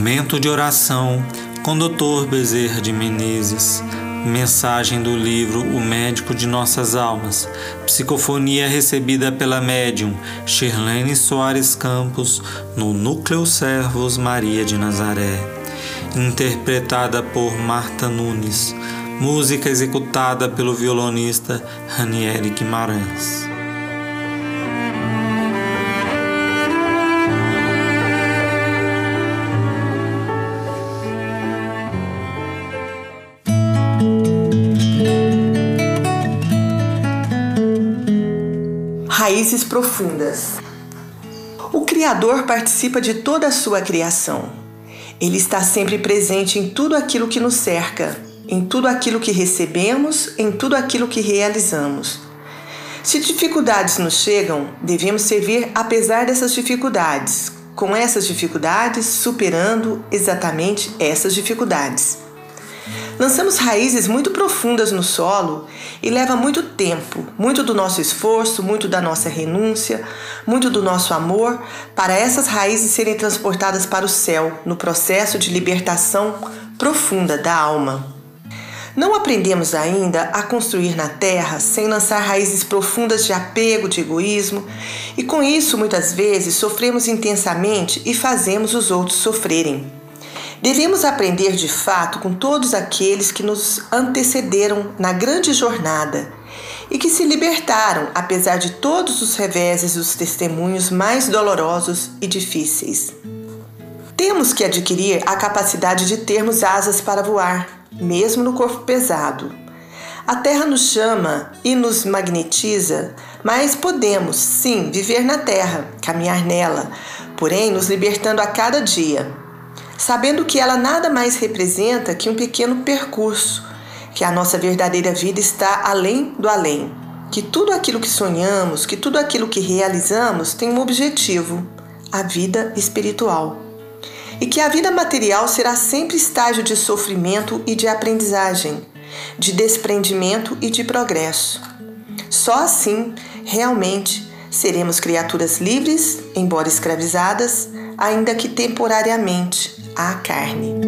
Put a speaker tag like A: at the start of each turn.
A: Momento de oração com Dr. Bezerra de Menezes. Mensagem do livro O Médico de Nossas Almas. Psicofonia recebida pela médium Shirlene Soares Campos no Núcleo Servos Maria de Nazaré. Interpretada por Marta Nunes. Música executada pelo violonista Ranieri Guimarães.
B: Raízes profundas. O Criador participa de toda a sua criação. Ele está sempre presente em tudo aquilo que nos cerca, em tudo aquilo que recebemos, em tudo aquilo que realizamos. Se dificuldades nos chegam, devemos servir apesar dessas dificuldades, com essas dificuldades, superando exatamente essas dificuldades. Lançamos raízes muito profundas no solo e leva muito tempo, muito do nosso esforço, muito da nossa renúncia, muito do nosso amor para essas raízes serem transportadas para o céu no processo de libertação profunda da alma. Não aprendemos ainda a construir na terra sem lançar raízes profundas de apego, de egoísmo, e com isso muitas vezes sofremos intensamente e fazemos os outros sofrerem. Devemos aprender de fato com todos aqueles que nos antecederam na grande jornada e que se libertaram apesar de todos os reveses e os testemunhos mais dolorosos e difíceis. Temos que adquirir a capacidade de termos asas para voar, mesmo no corpo pesado. A Terra nos chama e nos magnetiza, mas podemos, sim, viver na Terra, caminhar nela, porém nos libertando a cada dia sabendo que ela nada mais representa que um pequeno percurso, que a nossa verdadeira vida está além do além, que tudo aquilo que sonhamos, que tudo aquilo que realizamos tem um objetivo, a vida espiritual. E que a vida material será sempre estágio de sofrimento e de aprendizagem, de desprendimento e de progresso. Só assim, realmente, seremos criaturas livres, embora escravizadas, ainda que temporariamente, à carne.